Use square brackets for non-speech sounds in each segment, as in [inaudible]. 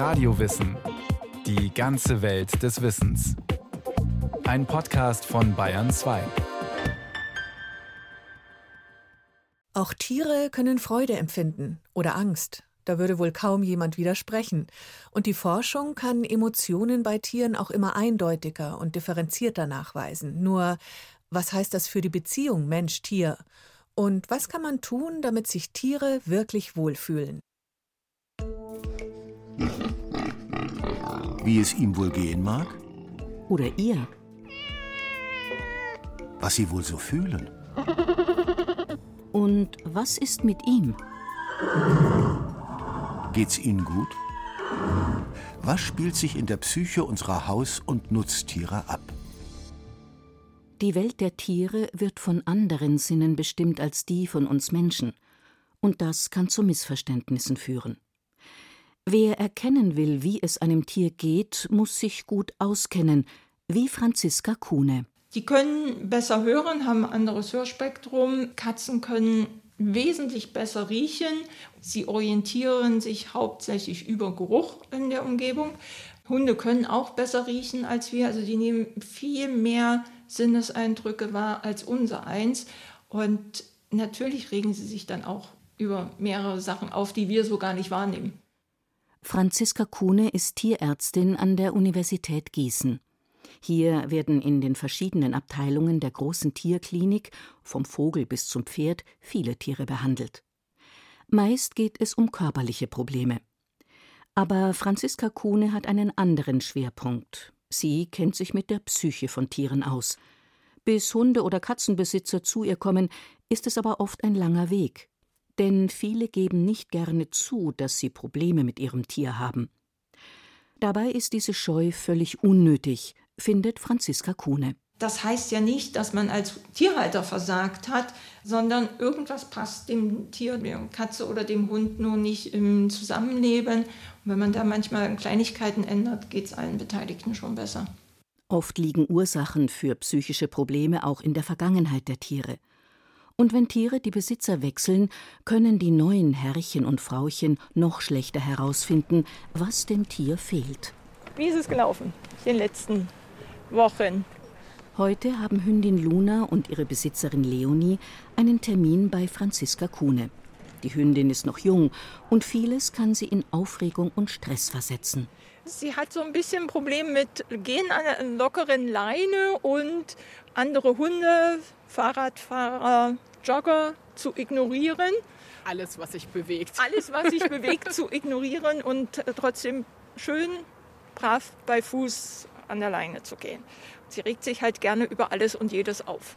Radiowissen. Die ganze Welt des Wissens. Ein Podcast von Bayern 2. Auch Tiere können Freude empfinden oder Angst. Da würde wohl kaum jemand widersprechen. Und die Forschung kann Emotionen bei Tieren auch immer eindeutiger und differenzierter nachweisen. Nur, was heißt das für die Beziehung Mensch-Tier? Und was kann man tun, damit sich Tiere wirklich wohlfühlen? Wie es ihm wohl gehen mag? Oder ihr? Was sie wohl so fühlen? Und was ist mit ihm? Geht's Ihnen gut? Was spielt sich in der Psyche unserer Haus- und Nutztiere ab? Die Welt der Tiere wird von anderen Sinnen bestimmt als die von uns Menschen. Und das kann zu Missverständnissen führen. Wer erkennen will, wie es einem Tier geht, muss sich gut auskennen, wie Franziska Kuhne. Die können besser hören, haben ein anderes Hörspektrum. Katzen können wesentlich besser riechen. Sie orientieren sich hauptsächlich über Geruch in der Umgebung. Hunde können auch besser riechen als wir, also die nehmen viel mehr Sinneseindrücke wahr als unser eins. Und natürlich regen sie sich dann auch über mehrere Sachen auf, die wir so gar nicht wahrnehmen. Franziska Kuhne ist Tierärztin an der Universität Gießen. Hier werden in den verschiedenen Abteilungen der großen Tierklinik, vom Vogel bis zum Pferd, viele Tiere behandelt. Meist geht es um körperliche Probleme. Aber Franziska Kuhne hat einen anderen Schwerpunkt. Sie kennt sich mit der Psyche von Tieren aus. Bis Hunde- oder Katzenbesitzer zu ihr kommen, ist es aber oft ein langer Weg. Denn viele geben nicht gerne zu, dass sie Probleme mit ihrem Tier haben. Dabei ist diese Scheu völlig unnötig, findet Franziska Kuhne. Das heißt ja nicht, dass man als Tierhalter versagt hat, sondern irgendwas passt dem Tier, der Katze oder dem Hund nur nicht im Zusammenleben. Und wenn man da manchmal Kleinigkeiten ändert, geht es allen Beteiligten schon besser. Oft liegen Ursachen für psychische Probleme auch in der Vergangenheit der Tiere. Und wenn Tiere die Besitzer wechseln, können die neuen Herrchen und Frauchen noch schlechter herausfinden, was dem Tier fehlt. Wie ist es gelaufen in den letzten Wochen? Heute haben Hündin Luna und ihre Besitzerin Leonie einen Termin bei Franziska Kuhne. Die Hündin ist noch jung und vieles kann sie in Aufregung und Stress versetzen. Sie hat so ein bisschen ein Problem mit Gehen an einer lockeren Leine und andere Hunde, Fahrradfahrer, Jogger zu ignorieren. Alles, was sich bewegt. Alles, was sich [laughs] bewegt, zu ignorieren und trotzdem schön brav bei Fuß an der Leine zu gehen. Sie regt sich halt gerne über alles und jedes auf.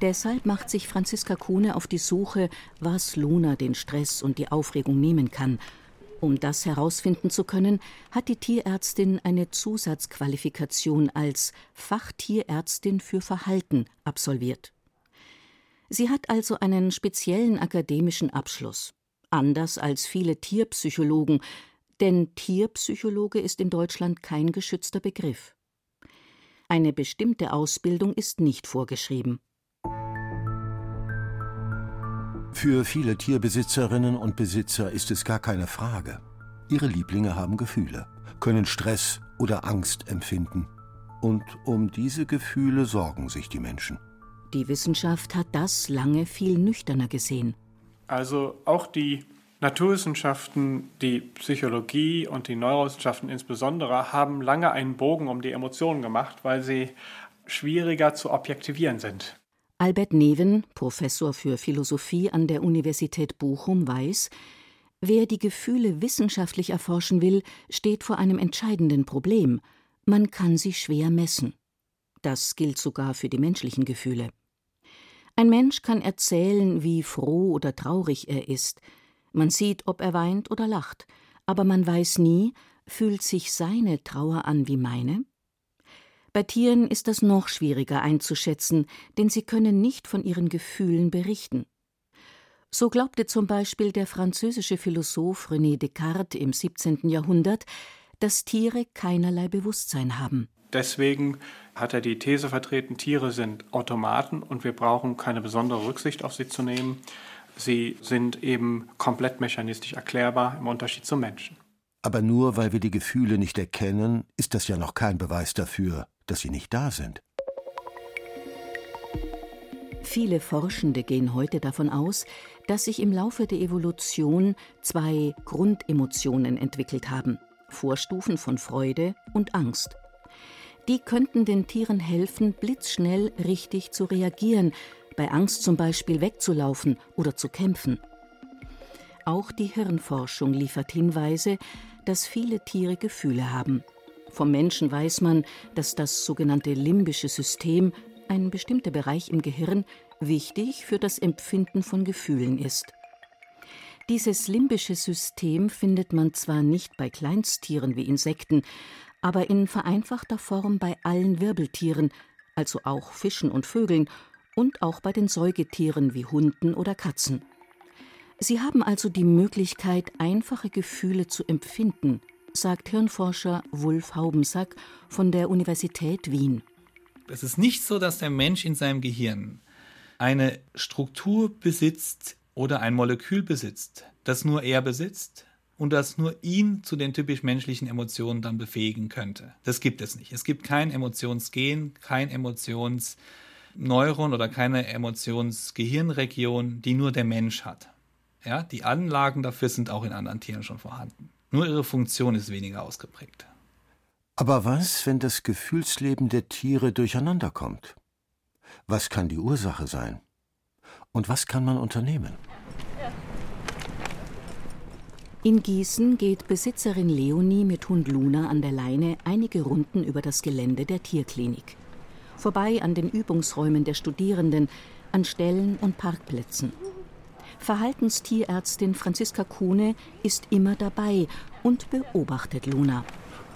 Deshalb macht sich Franziska Kuhne auf die Suche, was Luna den Stress und die Aufregung nehmen kann. Um das herausfinden zu können, hat die Tierärztin eine Zusatzqualifikation als Fachtierärztin für Verhalten absolviert. Sie hat also einen speziellen akademischen Abschluss, anders als viele Tierpsychologen, denn Tierpsychologe ist in Deutschland kein geschützter Begriff. Eine bestimmte Ausbildung ist nicht vorgeschrieben. Für viele Tierbesitzerinnen und Besitzer ist es gar keine Frage. Ihre Lieblinge haben Gefühle, können Stress oder Angst empfinden. Und um diese Gefühle sorgen sich die Menschen. Die Wissenschaft hat das lange viel nüchterner gesehen. Also auch die Naturwissenschaften, die Psychologie und die Neurowissenschaften insbesondere haben lange einen Bogen um die Emotionen gemacht, weil sie schwieriger zu objektivieren sind. Albert Neven, Professor für Philosophie an der Universität Bochum, weiß, wer die Gefühle wissenschaftlich erforschen will, steht vor einem entscheidenden Problem. Man kann sie schwer messen. Das gilt sogar für die menschlichen Gefühle. Ein Mensch kann erzählen, wie froh oder traurig er ist, man sieht, ob er weint oder lacht, aber man weiß nie, fühlt sich seine Trauer an wie meine? Bei Tieren ist das noch schwieriger einzuschätzen, denn sie können nicht von ihren Gefühlen berichten. So glaubte zum Beispiel der französische Philosoph René Descartes im 17. Jahrhundert, dass Tiere keinerlei Bewusstsein haben. Deswegen hat er die These vertreten, Tiere sind Automaten und wir brauchen keine besondere Rücksicht auf sie zu nehmen. Sie sind eben komplett mechanistisch erklärbar im Unterschied zum Menschen. Aber nur weil wir die Gefühle nicht erkennen, ist das ja noch kein Beweis dafür, dass sie nicht da sind. Viele Forschende gehen heute davon aus, dass sich im Laufe der Evolution zwei Grundemotionen entwickelt haben, Vorstufen von Freude und Angst. Die könnten den Tieren helfen, blitzschnell richtig zu reagieren, bei Angst zum Beispiel wegzulaufen oder zu kämpfen. Auch die Hirnforschung liefert Hinweise, dass viele Tiere Gefühle haben. Vom Menschen weiß man, dass das sogenannte limbische System, ein bestimmter Bereich im Gehirn, wichtig für das Empfinden von Gefühlen ist. Dieses limbische System findet man zwar nicht bei Kleinsttieren wie Insekten, aber in vereinfachter Form bei allen Wirbeltieren, also auch Fischen und Vögeln und auch bei den Säugetieren wie Hunden oder Katzen. Sie haben also die Möglichkeit, einfache Gefühle zu empfinden, sagt Hirnforscher Wulf Haubensack von der Universität Wien. Es ist nicht so, dass der Mensch in seinem Gehirn eine Struktur besitzt oder ein Molekül besitzt, das nur er besitzt und das nur ihn zu den typisch menschlichen Emotionen dann befähigen könnte. Das gibt es nicht. Es gibt kein Emotionsgen, kein Emotionsneuron oder keine Emotionsgehirnregion, die nur der Mensch hat. Ja, die Anlagen dafür sind auch in anderen Tieren schon vorhanden. Nur ihre Funktion ist weniger ausgeprägt. Aber was, wenn das Gefühlsleben der Tiere durcheinander kommt? Was kann die Ursache sein? Und was kann man unternehmen? In Gießen geht Besitzerin Leonie mit Hund Luna an der Leine einige Runden über das Gelände der Tierklinik. Vorbei an den Übungsräumen der Studierenden, an Ställen und Parkplätzen. Verhaltenstierärztin Franziska Kuhne ist immer dabei und beobachtet Luna.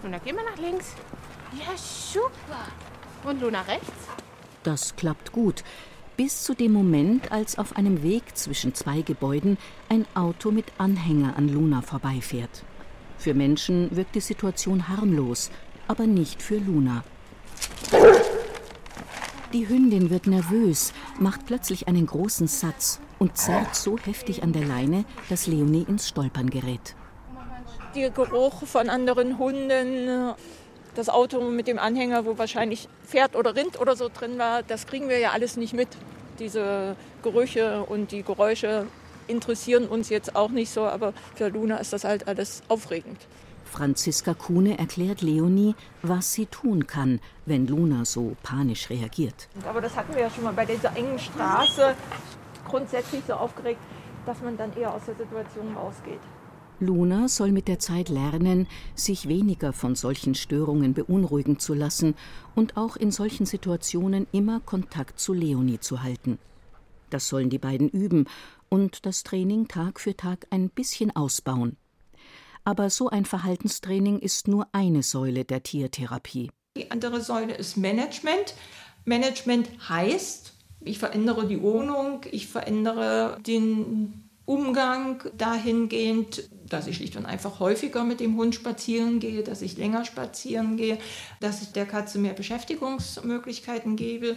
Luna, geh mal nach links. Ja, super. Und Luna rechts? Das klappt gut bis zu dem Moment, als auf einem Weg zwischen zwei Gebäuden ein Auto mit Anhänger an Luna vorbeifährt. Für Menschen wirkt die Situation harmlos, aber nicht für Luna. Die Hündin wird nervös, macht plötzlich einen großen Satz und zerrt so heftig an der Leine, dass Leonie ins Stolpern gerät. Der Geruch von anderen Hunden, das Auto mit dem Anhänger, wo wahrscheinlich Pferd oder Rind oder so drin war, das kriegen wir ja alles nicht mit. Diese Gerüche und die Geräusche interessieren uns jetzt auch nicht so, aber für Luna ist das halt alles aufregend. Franziska Kuhne erklärt Leonie, was sie tun kann, wenn Luna so panisch reagiert. Aber das hatten wir ja schon mal bei dieser engen Straße, grundsätzlich so aufgeregt, dass man dann eher aus der Situation rausgeht. Luna soll mit der Zeit lernen, sich weniger von solchen Störungen beunruhigen zu lassen und auch in solchen Situationen immer Kontakt zu Leonie zu halten. Das sollen die beiden üben und das Training Tag für Tag ein bisschen ausbauen. Aber so ein Verhaltenstraining ist nur eine Säule der Tiertherapie. Die andere Säule ist Management. Management heißt, ich verändere die Wohnung, ich verändere den Umgang dahingehend, dass ich schlicht und einfach häufiger mit dem Hund spazieren gehe, dass ich länger spazieren gehe, dass ich der Katze mehr Beschäftigungsmöglichkeiten gebe,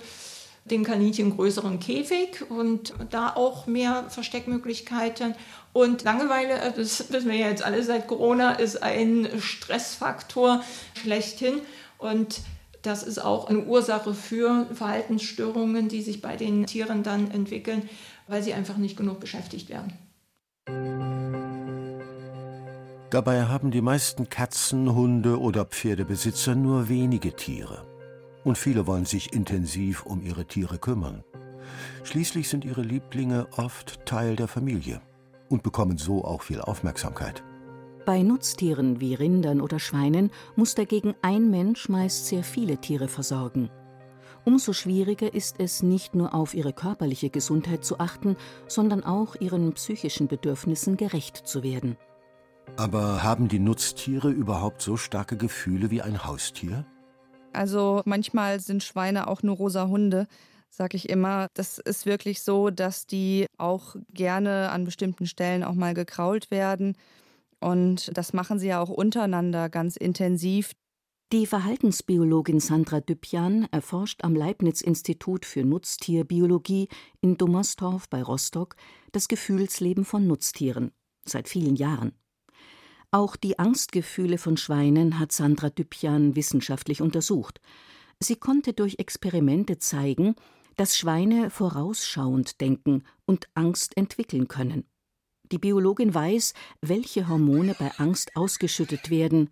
dem Kaninchen größeren Käfig und da auch mehr Versteckmöglichkeiten. Und Langeweile, äh, das wissen wir ja jetzt alle seit Corona, ist ein Stressfaktor schlechthin. Und das ist auch eine Ursache für Verhaltensstörungen, die sich bei den Tieren dann entwickeln, weil sie einfach nicht genug beschäftigt werden. Dabei haben die meisten Katzen, Hunde oder Pferdebesitzer nur wenige Tiere. Und viele wollen sich intensiv um ihre Tiere kümmern. Schließlich sind ihre Lieblinge oft Teil der Familie und bekommen so auch viel Aufmerksamkeit. Bei Nutztieren wie Rindern oder Schweinen muss dagegen ein Mensch meist sehr viele Tiere versorgen. Umso schwieriger ist es, nicht nur auf ihre körperliche Gesundheit zu achten, sondern auch ihren psychischen Bedürfnissen gerecht zu werden. Aber haben die Nutztiere überhaupt so starke Gefühle wie ein Haustier? Also manchmal sind Schweine auch nur rosa Hunde, sag ich immer. Das ist wirklich so, dass die auch gerne an bestimmten Stellen auch mal gekrault werden. Und das machen sie ja auch untereinander ganz intensiv. Die Verhaltensbiologin Sandra Düppjan erforscht am Leibniz-Institut für Nutztierbiologie in Dummersdorf bei Rostock das Gefühlsleben von Nutztieren seit vielen Jahren. Auch die Angstgefühle von Schweinen hat Sandra Düpjan wissenschaftlich untersucht. Sie konnte durch Experimente zeigen, dass Schweine vorausschauend denken und Angst entwickeln können. Die Biologin weiß, welche Hormone bei Angst ausgeschüttet werden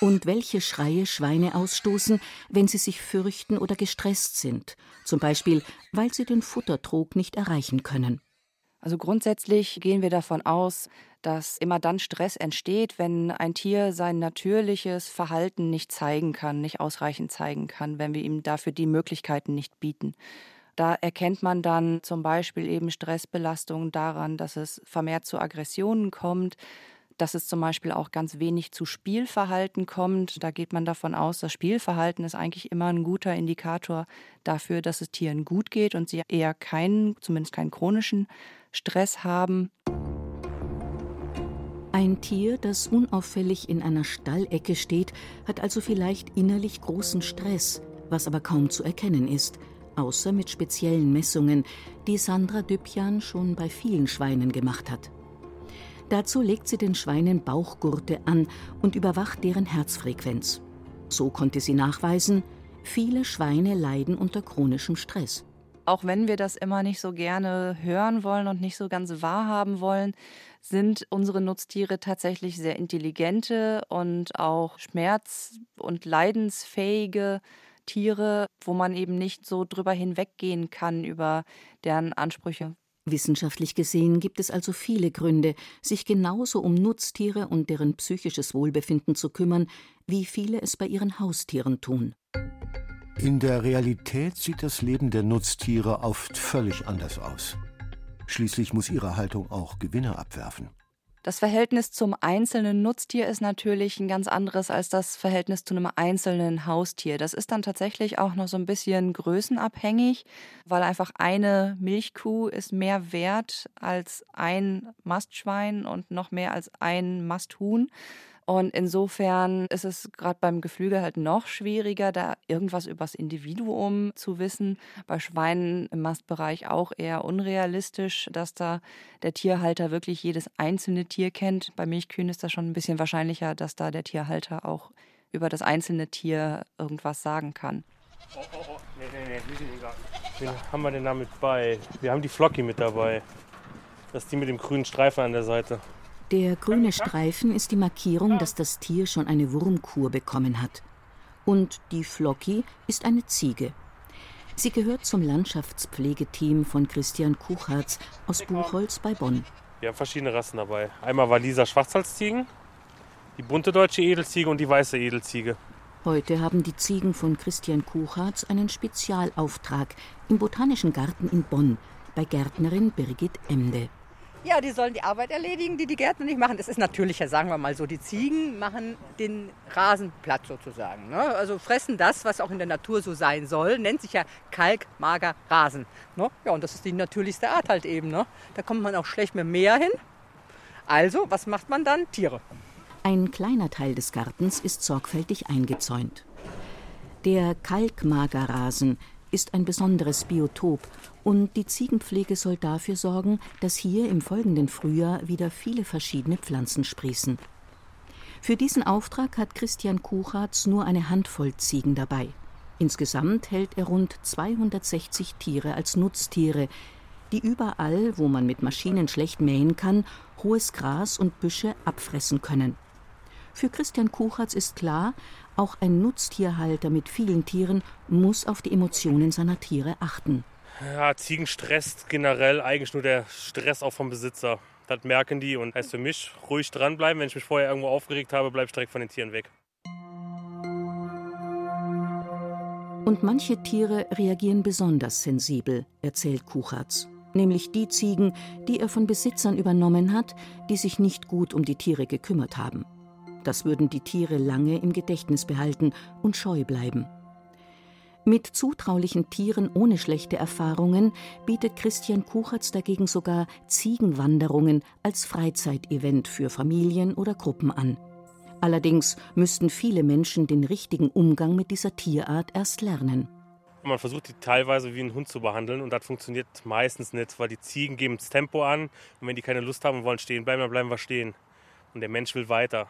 und welche Schreie Schweine ausstoßen, wenn sie sich fürchten oder gestresst sind, zum Beispiel weil sie den Futtertrog nicht erreichen können. Also grundsätzlich gehen wir davon aus, dass immer dann Stress entsteht, wenn ein Tier sein natürliches Verhalten nicht zeigen kann, nicht ausreichend zeigen kann, wenn wir ihm dafür die Möglichkeiten nicht bieten. Da erkennt man dann zum Beispiel eben Stressbelastungen daran, dass es vermehrt zu Aggressionen kommt, dass es zum Beispiel auch ganz wenig zu Spielverhalten kommt. Da geht man davon aus, das Spielverhalten ist eigentlich immer ein guter Indikator dafür, dass es Tieren gut geht und sie eher keinen, zumindest keinen chronischen Stress haben. Ein Tier, das unauffällig in einer Stallecke steht, hat also vielleicht innerlich großen Stress, was aber kaum zu erkennen ist, außer mit speziellen Messungen, die Sandra Düppjan schon bei vielen Schweinen gemacht hat. Dazu legt sie den Schweinen Bauchgurte an und überwacht deren Herzfrequenz. So konnte sie nachweisen, viele Schweine leiden unter chronischem Stress auch wenn wir das immer nicht so gerne hören wollen und nicht so ganz wahrhaben wollen, sind unsere Nutztiere tatsächlich sehr intelligente und auch schmerz- und leidensfähige Tiere, wo man eben nicht so drüber hinweggehen kann über deren Ansprüche. Wissenschaftlich gesehen gibt es also viele Gründe, sich genauso um Nutztiere und deren psychisches Wohlbefinden zu kümmern, wie viele es bei ihren Haustieren tun. In der Realität sieht das Leben der Nutztiere oft völlig anders aus. Schließlich muss ihre Haltung auch Gewinne abwerfen. Das Verhältnis zum einzelnen Nutztier ist natürlich ein ganz anderes als das Verhältnis zu einem einzelnen Haustier. Das ist dann tatsächlich auch noch so ein bisschen größenabhängig, weil einfach eine Milchkuh ist mehr wert als ein Mastschwein und noch mehr als ein Masthuhn. Und insofern ist es gerade beim Geflügel halt noch schwieriger, da irgendwas übers Individuum zu wissen. Bei Schweinen im Mastbereich auch eher unrealistisch, dass da der Tierhalter wirklich jedes einzelne Tier kennt. Bei Milchkühen ist das schon ein bisschen wahrscheinlicher, dass da der Tierhalter auch über das einzelne Tier irgendwas sagen kann. Oh, oh, oh. Nee, nee, nee, Wen haben wir denn da mit bei? Wir haben die Flocky mit dabei. Das ist die mit dem grünen Streifen an der Seite. Der grüne Streifen ist die Markierung, dass das Tier schon eine Wurmkur bekommen hat. Und die Flocki ist eine Ziege. Sie gehört zum Landschaftspflegeteam von Christian Kuchartz aus Buchholz bei Bonn. Wir haben verschiedene Rassen dabei. Einmal Waliser Schwarzhalsziegen, die bunte deutsche Edelziege und die weiße Edelziege. Heute haben die Ziegen von Christian Kuchartz einen Spezialauftrag im Botanischen Garten in Bonn bei Gärtnerin Birgit Emde. Ja, die sollen die Arbeit erledigen, die die Gärtner nicht machen. Das ist natürlicher, sagen wir mal so. Die Ziegen machen den Rasen platt sozusagen. Ne? Also fressen das, was auch in der Natur so sein soll. Nennt sich ja kalkmager Rasen. Ne? Ja, und das ist die natürlichste Art halt eben. Ne? Da kommt man auch schlecht mit Meer hin. Also, was macht man dann? Tiere. Ein kleiner Teil des Gartens ist sorgfältig eingezäunt. Der Kalkmagerrasen ist ein besonderes Biotop und die Ziegenpflege soll dafür sorgen, dass hier im folgenden Frühjahr wieder viele verschiedene Pflanzen sprießen. Für diesen Auftrag hat Christian Kuchatz nur eine Handvoll Ziegen dabei. Insgesamt hält er rund 260 Tiere als Nutztiere, die überall, wo man mit Maschinen schlecht mähen kann, hohes Gras und Büsche abfressen können. Für Christian Kuchatz ist klar, auch ein Nutztierhalter mit vielen Tieren muss auf die Emotionen seiner Tiere achten. Ja, Ziegen stresst generell eigentlich nur der Stress auch vom Besitzer. Das merken die und heißt für mich ruhig dranbleiben. Wenn ich mich vorher irgendwo aufgeregt habe, bleibe ich direkt von den Tieren weg. Und manche Tiere reagieren besonders sensibel, erzählt Kuchatz. Nämlich die Ziegen, die er von Besitzern übernommen hat, die sich nicht gut um die Tiere gekümmert haben. Das würden die Tiere lange im Gedächtnis behalten und scheu bleiben. Mit zutraulichen Tieren ohne schlechte Erfahrungen bietet Christian Kuchertz dagegen sogar Ziegenwanderungen als Freizeitevent für Familien oder Gruppen an. Allerdings müssten viele Menschen den richtigen Umgang mit dieser Tierart erst lernen. Man versucht die teilweise wie einen Hund zu behandeln und das funktioniert meistens nicht, weil die Ziegen geben das Tempo an und wenn die keine Lust haben und wollen stehen bleiben, dann bleiben wir stehen. Und der Mensch will weiter.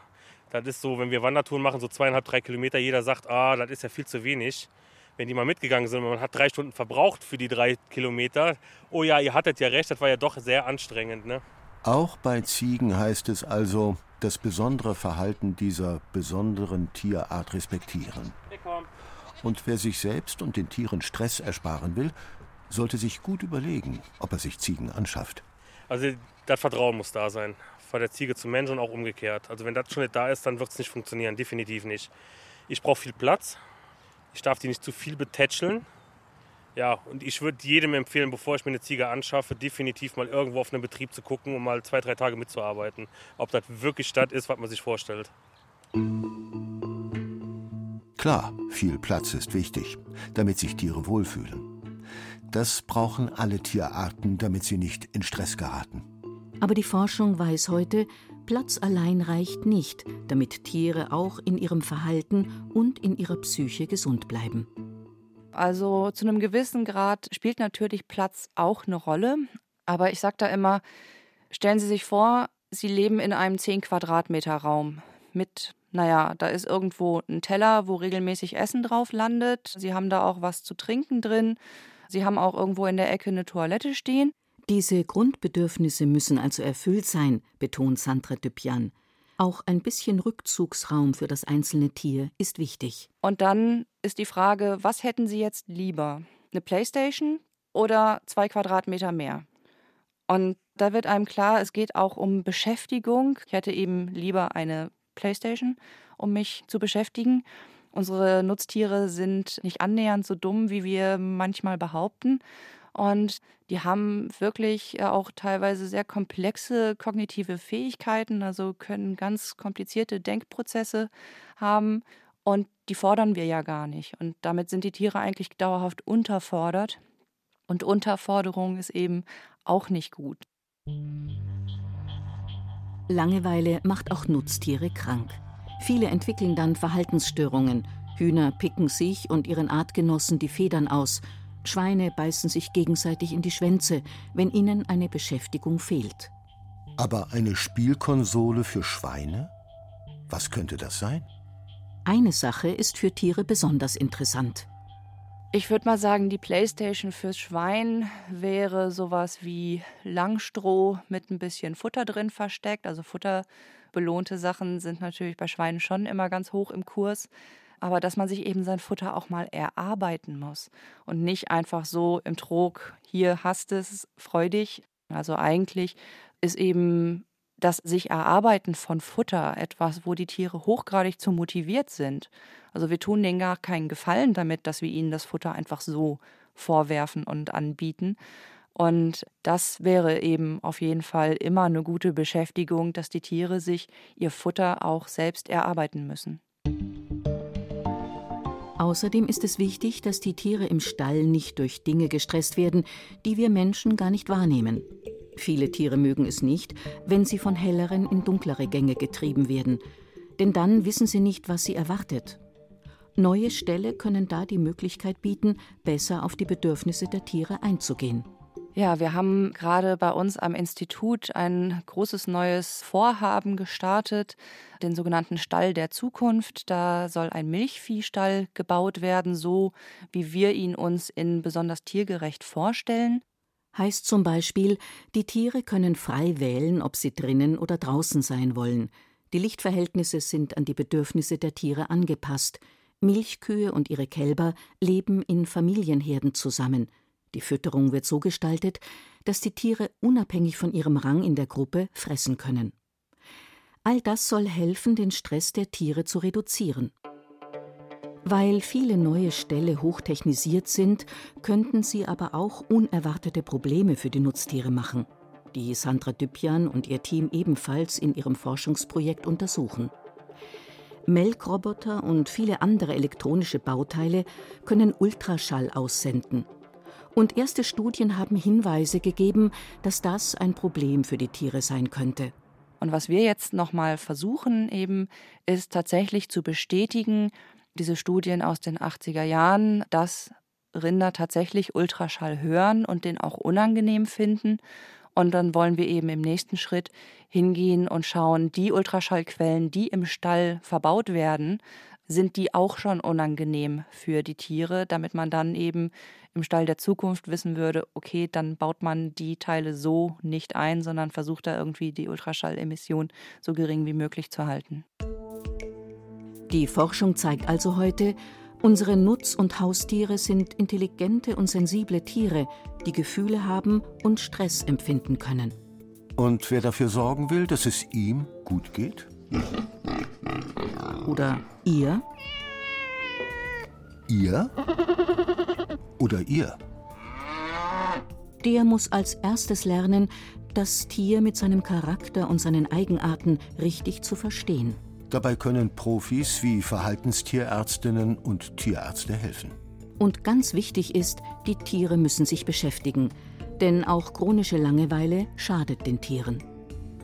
Das ist so, wenn wir Wandertouren machen, so zweieinhalb, drei Kilometer, jeder sagt, ah, das ist ja viel zu wenig. Wenn die mal mitgegangen sind, man hat drei Stunden verbraucht für die drei Kilometer, oh ja, ihr hattet ja recht, das war ja doch sehr anstrengend. Ne? Auch bei Ziegen heißt es also, das besondere Verhalten dieser besonderen Tierart respektieren. Und wer sich selbst und den Tieren Stress ersparen will, sollte sich gut überlegen, ob er sich Ziegen anschafft. Also das Vertrauen muss da sein. Von der Ziege zum Mensch und auch umgekehrt. Also wenn das schon nicht da ist, dann wird es nicht funktionieren. Definitiv nicht. Ich brauche viel Platz. Ich darf die nicht zu viel betätscheln. Ja, und ich würde jedem empfehlen, bevor ich mir eine Ziege anschaffe, definitiv mal irgendwo auf einen Betrieb zu gucken, um mal zwei, drei Tage mitzuarbeiten. Ob das wirklich das ist, was man sich vorstellt. Klar, viel Platz ist wichtig, damit sich Tiere wohlfühlen. Das brauchen alle Tierarten, damit sie nicht in Stress geraten. Aber die Forschung weiß heute, Platz allein reicht nicht, damit Tiere auch in ihrem Verhalten und in ihrer Psyche gesund bleiben. Also zu einem gewissen Grad spielt natürlich Platz auch eine Rolle. Aber ich sage da immer, stellen Sie sich vor, Sie leben in einem 10 Quadratmeter Raum mit, naja, da ist irgendwo ein Teller, wo regelmäßig Essen drauf landet. Sie haben da auch was zu trinken drin. Sie haben auch irgendwo in der Ecke eine Toilette stehen. Diese Grundbedürfnisse müssen also erfüllt sein, betont Sandra Düppjan. Auch ein bisschen Rückzugsraum für das einzelne Tier ist wichtig. Und dann ist die Frage, was hätten Sie jetzt lieber? Eine Playstation oder zwei Quadratmeter mehr? Und da wird einem klar, es geht auch um Beschäftigung. Ich hätte eben lieber eine Playstation, um mich zu beschäftigen. Unsere Nutztiere sind nicht annähernd so dumm, wie wir manchmal behaupten. Und die haben wirklich äh, auch teilweise sehr komplexe kognitive Fähigkeiten, also können ganz komplizierte Denkprozesse haben. Und die fordern wir ja gar nicht. Und damit sind die Tiere eigentlich dauerhaft unterfordert. Und Unterforderung ist eben auch nicht gut. Langeweile macht auch Nutztiere krank. Viele entwickeln dann Verhaltensstörungen. Hühner picken sich und ihren Artgenossen die Federn aus Schweine beißen sich gegenseitig in die Schwänze, wenn ihnen eine Beschäftigung fehlt. Aber eine Spielkonsole für Schweine? Was könnte das sein? Eine Sache ist für Tiere besonders interessant. Ich würde mal sagen, die Playstation fürs Schwein wäre sowas wie Langstroh mit ein bisschen Futter drin versteckt. Also futterbelohnte Sachen sind natürlich bei Schweinen schon immer ganz hoch im Kurs aber dass man sich eben sein Futter auch mal erarbeiten muss und nicht einfach so im Trog, hier hast es, freu dich. Also eigentlich ist eben das sich erarbeiten von Futter etwas, wo die Tiere hochgradig zu motiviert sind. Also wir tun denen gar keinen Gefallen damit, dass wir ihnen das Futter einfach so vorwerfen und anbieten. Und das wäre eben auf jeden Fall immer eine gute Beschäftigung, dass die Tiere sich ihr Futter auch selbst erarbeiten müssen. Außerdem ist es wichtig, dass die Tiere im Stall nicht durch Dinge gestresst werden, die wir Menschen gar nicht wahrnehmen. Viele Tiere mögen es nicht, wenn sie von helleren in dunklere Gänge getrieben werden, denn dann wissen sie nicht, was sie erwartet. Neue Ställe können da die Möglichkeit bieten, besser auf die Bedürfnisse der Tiere einzugehen. Ja, wir haben gerade bei uns am Institut ein großes neues Vorhaben gestartet, den sogenannten Stall der Zukunft. Da soll ein Milchviehstall gebaut werden, so wie wir ihn uns in besonders tiergerecht vorstellen. Heißt zum Beispiel, die Tiere können frei wählen, ob sie drinnen oder draußen sein wollen. Die Lichtverhältnisse sind an die Bedürfnisse der Tiere angepasst. Milchkühe und ihre Kälber leben in Familienherden zusammen. Die Fütterung wird so gestaltet, dass die Tiere unabhängig von ihrem Rang in der Gruppe fressen können. All das soll helfen, den Stress der Tiere zu reduzieren. Weil viele neue Ställe hochtechnisiert sind, könnten sie aber auch unerwartete Probleme für die Nutztiere machen, die Sandra Düppjan und ihr Team ebenfalls in ihrem Forschungsprojekt untersuchen. Melkroboter und viele andere elektronische Bauteile können Ultraschall aussenden, und erste Studien haben Hinweise gegeben, dass das ein Problem für die Tiere sein könnte. Und was wir jetzt nochmal versuchen, eben, ist tatsächlich zu bestätigen, diese Studien aus den 80er Jahren, dass Rinder tatsächlich Ultraschall hören und den auch unangenehm finden Und dann wollen wir eben im nächsten Schritt hingehen und schauen, die Ultraschallquellen, die im Stall verbaut werden, sind die auch schon unangenehm für die Tiere, damit man dann eben im Stall der Zukunft wissen würde, okay, dann baut man die Teile so nicht ein, sondern versucht da irgendwie die Ultraschallemission so gering wie möglich zu halten. Die Forschung zeigt also heute, unsere Nutz- und Haustiere sind intelligente und sensible Tiere, die Gefühle haben und Stress empfinden können. Und wer dafür sorgen will, dass es ihm gut geht? [laughs] Oder ihr? Ihr? Oder ihr? Der muss als erstes lernen, das Tier mit seinem Charakter und seinen Eigenarten richtig zu verstehen. Dabei können Profis wie Verhaltenstierärztinnen und Tierärzte helfen. Und ganz wichtig ist, die Tiere müssen sich beschäftigen, denn auch chronische Langeweile schadet den Tieren.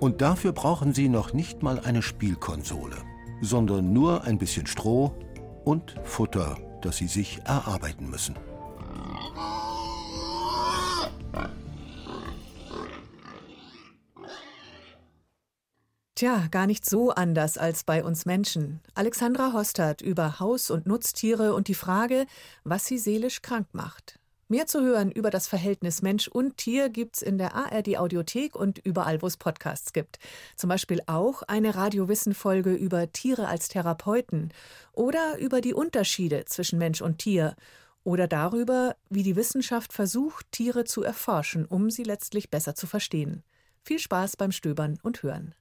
Und dafür brauchen sie noch nicht mal eine Spielkonsole, sondern nur ein bisschen Stroh und Futter, das sie sich erarbeiten müssen. Tja, gar nicht so anders als bei uns Menschen. Alexandra Hostert über Haus- und Nutztiere und die Frage, was sie seelisch krank macht. Mehr zu hören über das Verhältnis Mensch und Tier gibt's in der ARD Audiothek und überall, wo es Podcasts gibt. Zum Beispiel auch eine Radiowissen-Folge über Tiere als Therapeuten oder über die Unterschiede zwischen Mensch und Tier oder darüber, wie die Wissenschaft versucht, Tiere zu erforschen, um sie letztlich besser zu verstehen. Viel Spaß beim Stöbern und Hören.